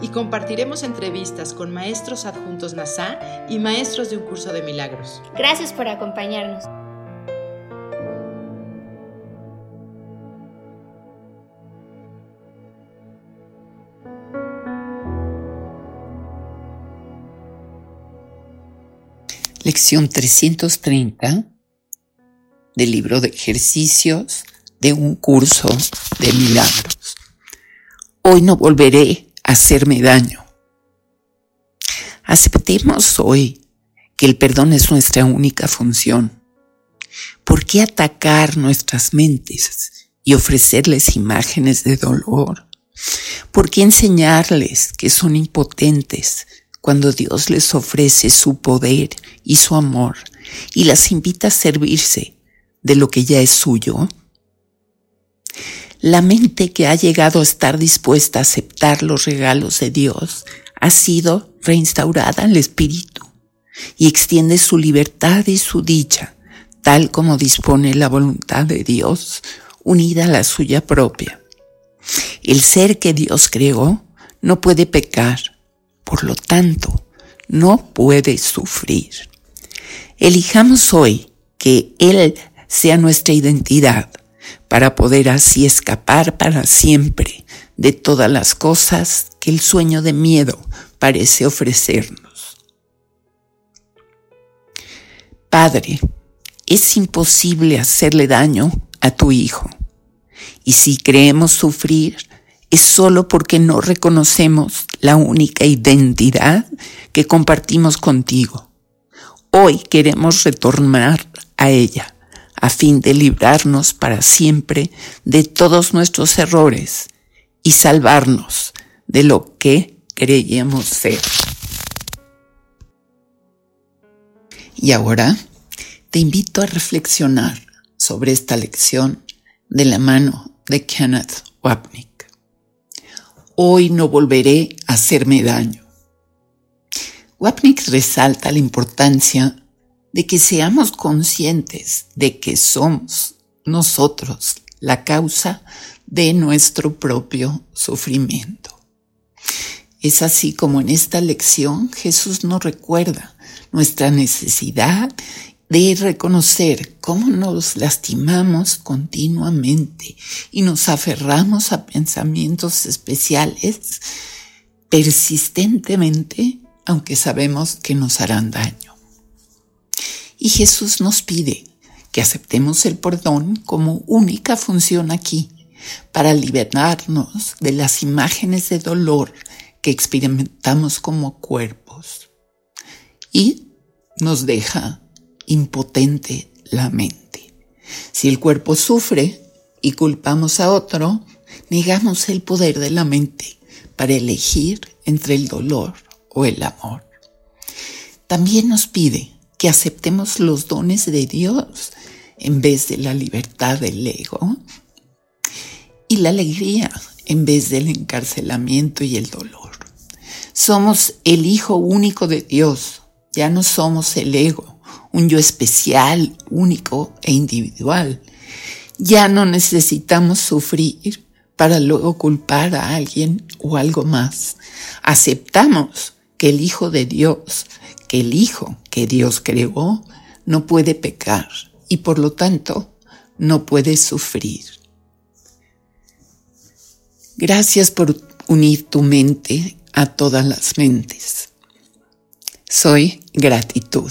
Y compartiremos entrevistas con maestros adjuntos NASA y maestros de un curso de milagros. Gracias por acompañarnos. Lección 330 del libro de ejercicios de un curso de milagros. Hoy no volveré hacerme daño. Aceptemos hoy que el perdón es nuestra única función. ¿Por qué atacar nuestras mentes y ofrecerles imágenes de dolor? ¿Por qué enseñarles que son impotentes cuando Dios les ofrece su poder y su amor y las invita a servirse de lo que ya es suyo? La mente que ha llegado a estar dispuesta a aceptar los regalos de Dios ha sido reinstaurada al Espíritu y extiende su libertad y su dicha, tal como dispone la voluntad de Dios, unida a la suya propia. El ser que Dios creó no puede pecar, por lo tanto, no puede sufrir. Elijamos hoy que Él sea nuestra identidad para poder así escapar para siempre de todas las cosas que el sueño de miedo parece ofrecernos. Padre, es imposible hacerle daño a tu Hijo. Y si creemos sufrir, es solo porque no reconocemos la única identidad que compartimos contigo. Hoy queremos retornar a ella a fin de librarnos para siempre de todos nuestros errores y salvarnos de lo que creíamos ser. Y ahora te invito a reflexionar sobre esta lección de la mano de Kenneth Wapnick. Hoy no volveré a hacerme daño. Wapnick resalta la importancia de que seamos conscientes de que somos nosotros la causa de nuestro propio sufrimiento. Es así como en esta lección Jesús nos recuerda nuestra necesidad de reconocer cómo nos lastimamos continuamente y nos aferramos a pensamientos especiales persistentemente, aunque sabemos que nos harán daño. Y Jesús nos pide que aceptemos el perdón como única función aquí, para liberarnos de las imágenes de dolor que experimentamos como cuerpos. Y nos deja impotente la mente. Si el cuerpo sufre y culpamos a otro, negamos el poder de la mente para elegir entre el dolor o el amor. También nos pide que aceptemos los dones de Dios en vez de la libertad del ego y la alegría en vez del encarcelamiento y el dolor. Somos el Hijo único de Dios, ya no somos el ego, un yo especial, único e individual. Ya no necesitamos sufrir para luego culpar a alguien o algo más. Aceptamos que el Hijo de Dios que el Hijo que Dios creó no puede pecar y por lo tanto no puede sufrir. Gracias por unir tu mente a todas las mentes. Soy gratitud.